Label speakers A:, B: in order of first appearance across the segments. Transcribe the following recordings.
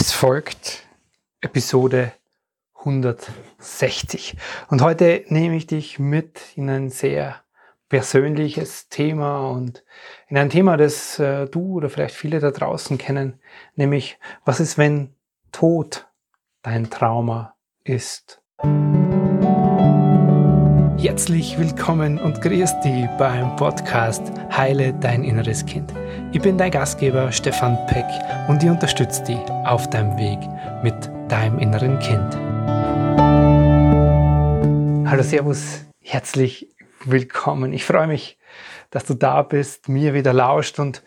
A: Es folgt Episode 160. Und heute nehme ich dich mit in ein sehr persönliches Thema und in ein Thema, das äh, du oder vielleicht viele da draußen kennen, nämlich was ist, wenn Tod dein Trauma ist. Herzlich willkommen und grüß dich beim Podcast Heile dein inneres Kind. Ich bin dein Gastgeber Stefan Peck und ich unterstütze dich auf deinem Weg mit deinem inneren Kind. Hallo Servus, herzlich willkommen. Ich freue mich, dass du da bist, mir wieder lauscht und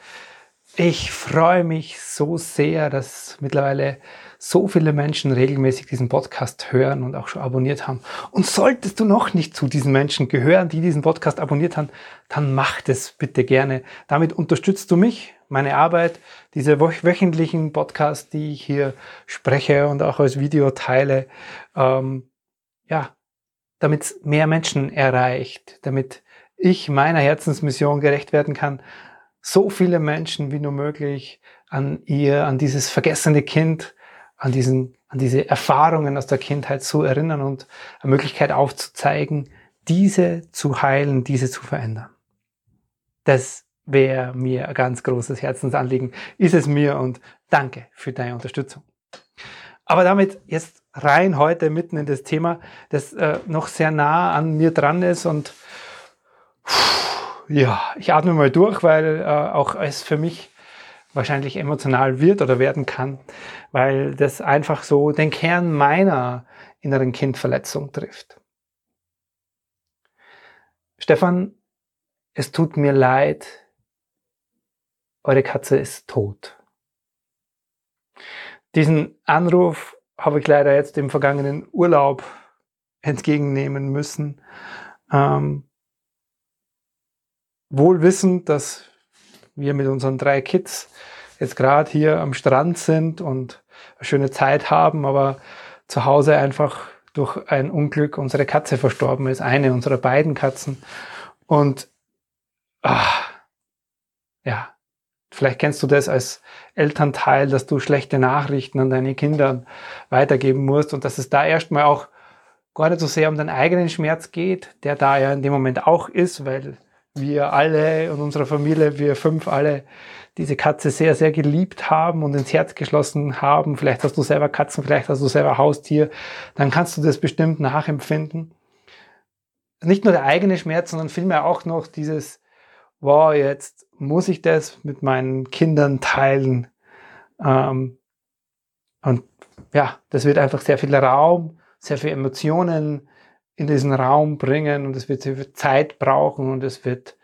A: ich freue mich so sehr, dass mittlerweile so viele Menschen regelmäßig diesen Podcast hören und auch schon abonniert haben. Und solltest du noch nicht zu diesen Menschen gehören, die diesen Podcast abonniert haben, dann mach das bitte gerne. Damit unterstützt du mich, meine Arbeit, diese wöchentlichen Podcasts, die ich hier spreche und auch als Video teile. Ähm, ja, damit es mehr Menschen erreicht, damit ich meiner Herzensmission gerecht werden kann, so viele Menschen wie nur möglich an ihr, an dieses vergessene Kind an, diesen, an diese Erfahrungen aus der Kindheit zu erinnern und eine Möglichkeit aufzuzeigen, diese zu heilen, diese zu verändern. Das wäre mir ein ganz großes Herzensanliegen, ist es mir und danke für deine Unterstützung. Aber damit jetzt rein heute mitten in das Thema, das äh, noch sehr nah an mir dran ist und ja, ich atme mal durch, weil äh, auch es für mich wahrscheinlich emotional wird oder werden kann, weil das einfach so den Kern meiner inneren Kindverletzung trifft. Stefan, es tut mir leid, eure Katze ist tot. Diesen Anruf habe ich leider jetzt im vergangenen Urlaub entgegennehmen müssen. Ähm, wohl wissend, dass wir mit unseren drei Kids jetzt gerade hier am Strand sind und eine schöne Zeit haben, aber zu Hause einfach durch ein Unglück unsere Katze verstorben ist, eine unserer beiden Katzen. Und ach, ja, vielleicht kennst du das als Elternteil, dass du schlechte Nachrichten an deine Kinder weitergeben musst und dass es da erstmal auch gar nicht so sehr um deinen eigenen Schmerz geht, der da ja in dem Moment auch ist, weil wir alle und unsere Familie, wir fünf alle, diese Katze sehr, sehr geliebt haben und ins Herz geschlossen haben. Vielleicht hast du selber Katzen, vielleicht hast du selber Haustier. Dann kannst du das bestimmt nachempfinden. Nicht nur der eigene Schmerz, sondern vielmehr auch noch dieses, wow, jetzt muss ich das mit meinen Kindern teilen. Ähm, und ja, das wird einfach sehr viel Raum, sehr viel Emotionen, in diesen Raum bringen und es wird Zeit brauchen und es wird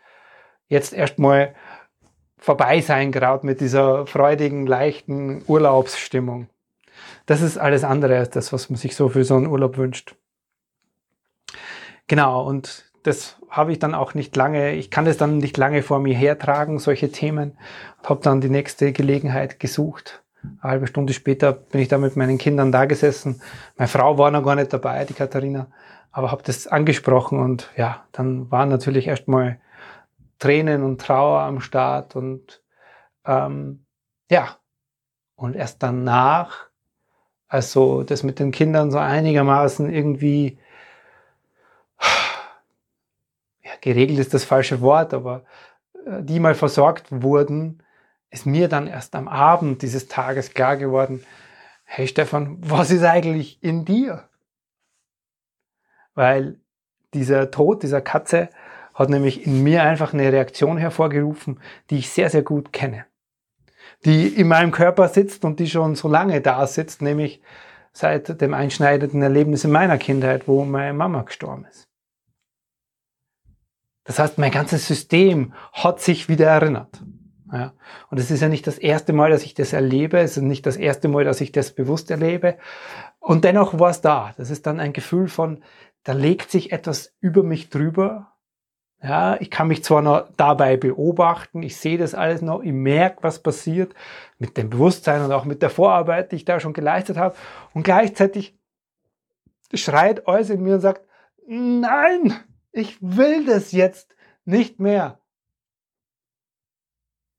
A: jetzt erstmal vorbei sein, gerade mit dieser freudigen, leichten Urlaubsstimmung. Das ist alles andere als das, was man sich so für so einen Urlaub wünscht. Genau, und das habe ich dann auch nicht lange, ich kann das dann nicht lange vor mir hertragen, solche Themen, und habe dann die nächste Gelegenheit gesucht. Eine halbe Stunde später bin ich da mit meinen Kindern da gesessen. Meine Frau war noch gar nicht dabei, die Katharina aber habe das angesprochen und ja, dann waren natürlich erstmal Tränen und Trauer am Start und ähm, ja, und erst danach, also das mit den Kindern so einigermaßen irgendwie ja, geregelt ist das falsche Wort, aber äh, die mal versorgt wurden, ist mir dann erst am Abend dieses Tages klar geworden, hey Stefan, was ist eigentlich in dir? Weil dieser Tod dieser Katze hat nämlich in mir einfach eine Reaktion hervorgerufen, die ich sehr, sehr gut kenne. Die in meinem Körper sitzt und die schon so lange da sitzt, nämlich seit dem einschneidenden Erlebnis in meiner Kindheit, wo meine Mama gestorben ist. Das heißt, mein ganzes System hat sich wieder erinnert. Ja. Und es ist ja nicht das erste Mal, dass ich das erlebe, es ist nicht das erste Mal, dass ich das bewusst erlebe. Und dennoch war es da. Das ist dann ein Gefühl von, da legt sich etwas über mich drüber. Ja, ich kann mich zwar noch dabei beobachten, ich sehe das alles noch, ich merke, was passiert mit dem Bewusstsein und auch mit der Vorarbeit, die ich da schon geleistet habe. Und gleichzeitig schreit alles in mir und sagt, nein, ich will das jetzt nicht mehr.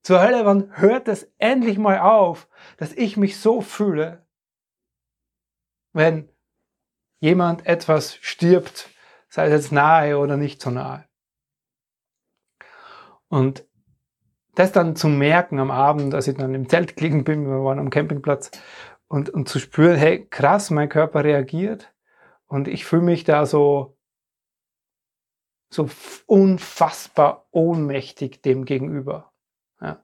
A: Zur Hölle, wann hört es endlich mal auf, dass ich mich so fühle, wenn jemand etwas stirbt, sei es jetzt nahe oder nicht so nahe. Und das dann zu merken am Abend, als ich dann im Zelt gelegen bin, wir waren am Campingplatz, und, und zu spüren, hey, krass, mein Körper reagiert und ich fühle mich da so, so unfassbar ohnmächtig dem gegenüber. Ja.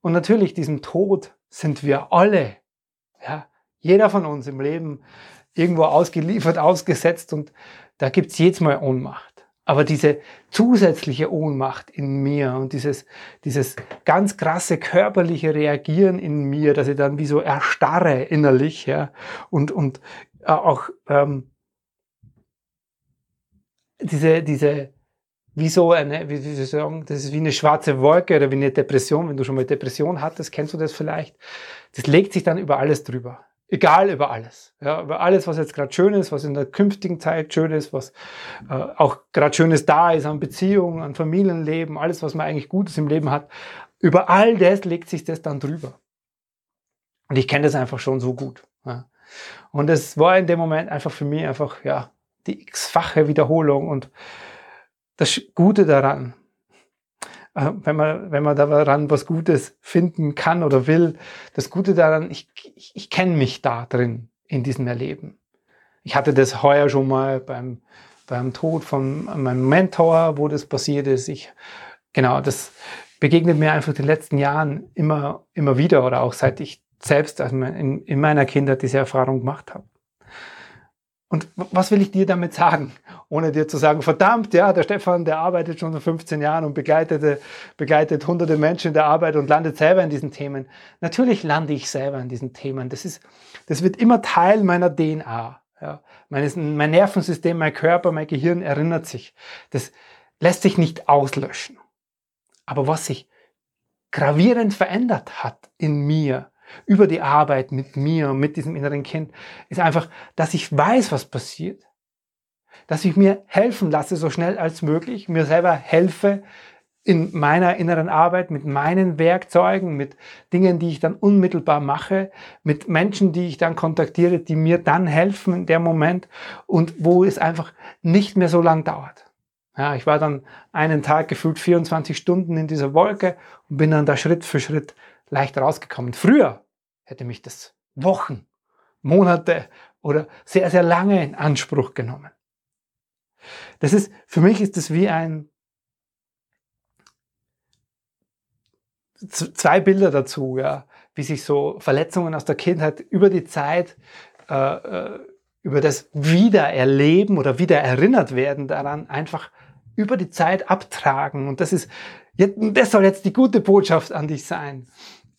A: Und natürlich, diesem Tod sind wir alle, ja, jeder von uns im Leben irgendwo ausgeliefert, ausgesetzt und da gibt's jedes Mal Ohnmacht. Aber diese zusätzliche Ohnmacht in mir und dieses, dieses ganz krasse körperliche Reagieren in mir, dass ich dann wie so erstarre innerlich, ja, und, und äh, auch ähm, diese, diese, wie so eine, wie, wie soll sagen, das ist wie eine schwarze Wolke oder wie eine Depression, wenn du schon mal Depression hattest, kennst du das vielleicht? Das legt sich dann über alles drüber egal über alles. Ja, über alles, was jetzt gerade schön ist, was in der künftigen Zeit schön ist, was äh, auch gerade schönes da ist an Beziehungen, an Familienleben, alles, was man eigentlich Gutes im Leben hat. Über all das legt sich das dann drüber. Und ich kenne das einfach schon so gut. Ja. Und es war in dem Moment einfach für mich einfach, ja, die x-fache Wiederholung und das Gute daran, äh, wenn man, wenn man daran was Gutes finden kann oder will. Das Gute daran, ich, ich, ich kenne mich da drin in diesem Erleben. Ich hatte das heuer schon mal beim, beim Tod von meinem Mentor, wo das passiert ist. Ich, genau, das begegnet mir einfach in den letzten Jahren immer, immer wieder oder auch seit ich selbst also in, in meiner Kindheit diese Erfahrung gemacht habe. Und was will ich dir damit sagen? Ohne dir zu sagen, verdammt, ja, der Stefan, der arbeitet schon seit 15 Jahren und begleitet, begleitet hunderte Menschen in der Arbeit und landet selber in diesen Themen. Natürlich lande ich selber in diesen Themen. Das ist, das wird immer Teil meiner DNA. Ja. Meines, mein Nervensystem, mein Körper, mein Gehirn erinnert sich. Das lässt sich nicht auslöschen. Aber was sich gravierend verändert hat in mir, über die Arbeit mit mir und mit diesem inneren Kind, ist einfach, dass ich weiß, was passiert. Dass ich mir helfen lasse, so schnell als möglich, mir selber helfe in meiner inneren Arbeit, mit meinen Werkzeugen, mit Dingen, die ich dann unmittelbar mache, mit Menschen, die ich dann kontaktiere, die mir dann helfen in dem Moment und wo es einfach nicht mehr so lang dauert. Ja, ich war dann einen Tag gefühlt 24 Stunden in dieser Wolke und bin dann da Schritt für Schritt leicht rausgekommen. Früher hätte mich das Wochen, Monate oder sehr, sehr lange in Anspruch genommen. Das ist, für mich ist das wie ein, zwei Bilder dazu, ja, wie sich so Verletzungen aus der Kindheit über die Zeit, äh, äh über das Wiedererleben oder Wiedererinnert werden daran einfach über die Zeit abtragen. Und das ist, das soll jetzt die gute Botschaft an dich sein.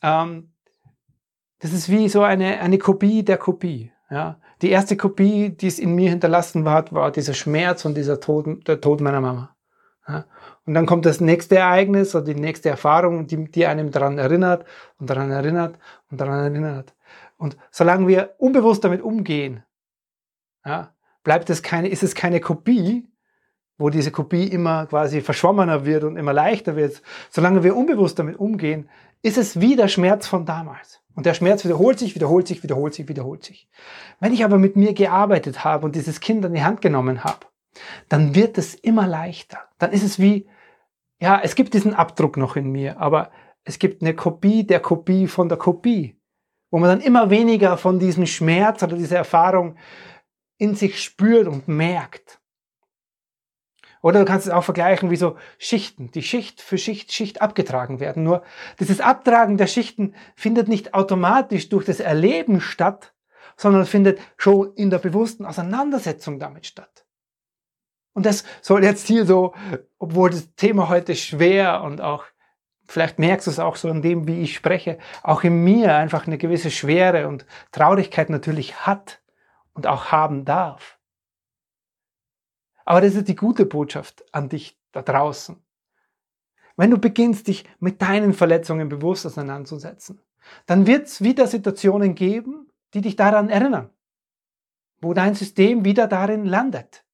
A: Ähm, das ist wie so eine, eine Kopie der Kopie. Ja? Die erste Kopie, die es in mir hinterlassen hat, war dieser Schmerz und dieser Tod, der Tod meiner Mama. Ja? Und dann kommt das nächste Ereignis oder die nächste Erfahrung, die, die einem daran erinnert und daran erinnert und daran erinnert. Und solange wir unbewusst damit umgehen, ja, bleibt es keine, ist es keine Kopie, wo diese Kopie immer quasi verschwommener wird und immer leichter wird. Solange wir unbewusst damit umgehen, ist es wie der Schmerz von damals. Und der Schmerz wiederholt sich, wiederholt sich, wiederholt sich, wiederholt sich. Wenn ich aber mit mir gearbeitet habe und dieses Kind an die Hand genommen habe, dann wird es immer leichter. Dann ist es wie, ja, es gibt diesen Abdruck noch in mir, aber es gibt eine Kopie der Kopie von der Kopie, wo man dann immer weniger von diesem Schmerz oder dieser Erfahrung in sich spürt und merkt. Oder du kannst es auch vergleichen wie so Schichten, die Schicht für Schicht, Schicht abgetragen werden. Nur dieses Abtragen der Schichten findet nicht automatisch durch das Erleben statt, sondern findet schon in der bewussten Auseinandersetzung damit statt. Und das soll jetzt hier so, obwohl das Thema heute schwer und auch, vielleicht merkst du es auch so in dem, wie ich spreche, auch in mir einfach eine gewisse Schwere und Traurigkeit natürlich hat und auch haben darf. Aber das ist die gute Botschaft an dich da draußen. Wenn du beginnst, dich mit deinen Verletzungen bewusst auseinanderzusetzen, dann wird es wieder Situationen geben, die dich daran erinnern, wo dein System wieder darin landet.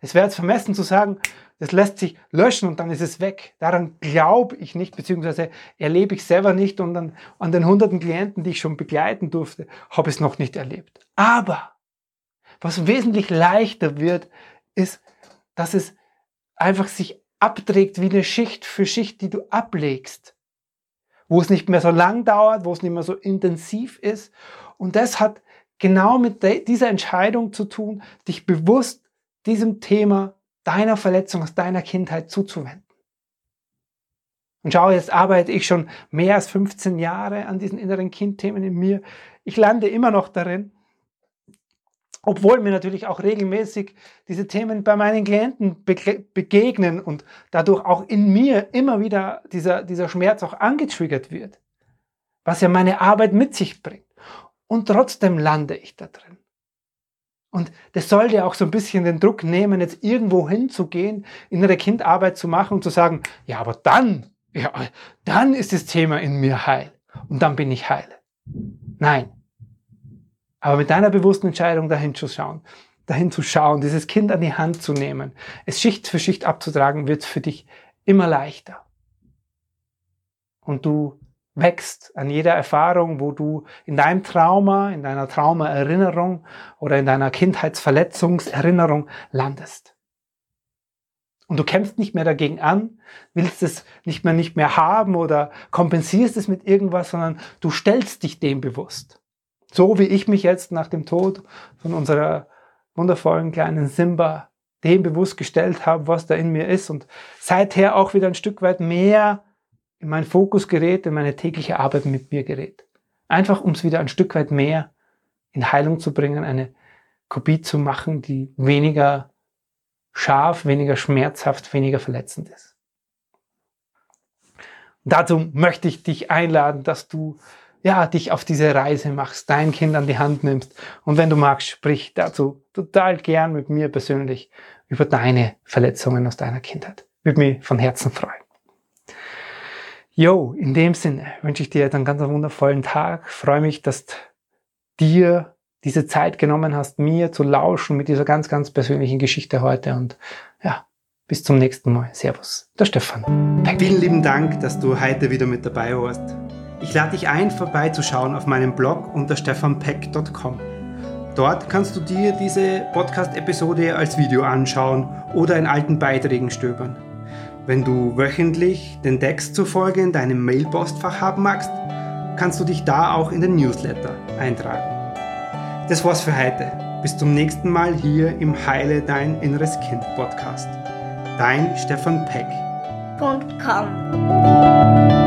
A: Es wäre jetzt vermessen zu sagen, das lässt sich löschen und dann ist es weg. Daran glaube ich nicht, beziehungsweise erlebe ich selber nicht und an, an den hunderten Klienten, die ich schon begleiten durfte, habe ich es noch nicht erlebt. Aber was wesentlich leichter wird, ist, dass es einfach sich abträgt wie eine Schicht für Schicht, die du ablegst. Wo es nicht mehr so lang dauert, wo es nicht mehr so intensiv ist. Und das hat genau mit dieser Entscheidung zu tun, dich bewusst diesem Thema deiner Verletzung aus deiner Kindheit zuzuwenden. Und schau, jetzt arbeite ich schon mehr als 15 Jahre an diesen inneren Kindthemen in mir. Ich lande immer noch darin obwohl mir natürlich auch regelmäßig diese Themen bei meinen Klienten begegnen und dadurch auch in mir immer wieder dieser, dieser Schmerz auch angetriggert wird, was ja meine Arbeit mit sich bringt. Und trotzdem lande ich da drin. Und das soll dir auch so ein bisschen den Druck nehmen, jetzt irgendwo hinzugehen, innere Kindarbeit zu machen und zu sagen, ja, aber dann, ja, dann ist das Thema in mir heil und dann bin ich heil. Nein, aber mit deiner bewussten Entscheidung dahin zu schauen, dahin zu schauen, dieses Kind an die Hand zu nehmen, es Schicht für Schicht abzutragen, wird für dich immer leichter. Und du wächst an jeder Erfahrung, wo du in deinem Trauma, in deiner Traumaerinnerung oder in deiner Kindheitsverletzungserinnerung landest. Und du kämpfst nicht mehr dagegen an, willst es nicht mehr nicht mehr haben oder kompensierst es mit irgendwas, sondern du stellst dich dem bewusst. So wie ich mich jetzt nach dem Tod von unserer wundervollen kleinen Simba dem bewusst gestellt habe, was da in mir ist und seither auch wieder ein Stück weit mehr in meinen Fokus gerät, in meine tägliche Arbeit mit mir gerät. Einfach um es wieder ein Stück weit mehr in Heilung zu bringen, eine Kopie zu machen, die weniger scharf, weniger schmerzhaft, weniger verletzend ist. Dazu möchte ich dich einladen, dass du ja, dich auf diese Reise machst, dein Kind an die Hand nimmst. Und wenn du magst, sprich dazu total gern mit mir persönlich über deine Verletzungen aus deiner Kindheit. Würde mich von Herzen freuen. Jo, in dem Sinne wünsche ich dir einen ganz wundervollen Tag. Freue mich, dass dir diese Zeit genommen hast, mir zu lauschen mit dieser ganz, ganz persönlichen Geschichte heute. Und ja, bis zum nächsten Mal. Servus, der Stefan.
B: Vielen lieben Dank, dass du heute wieder mit dabei warst. Ich lade dich ein, vorbeizuschauen auf meinem Blog unter stefanpeck.com. Dort kannst du dir diese Podcast-Episode als Video anschauen oder in alten Beiträgen stöbern. Wenn du wöchentlich den Text zur Folge in deinem Mailpostfach haben magst, kannst du dich da auch in den Newsletter eintragen. Das war's für heute. Bis zum nächsten Mal hier im Heile Dein Inneres Kind Podcast. Dein Stefan Peck. .com.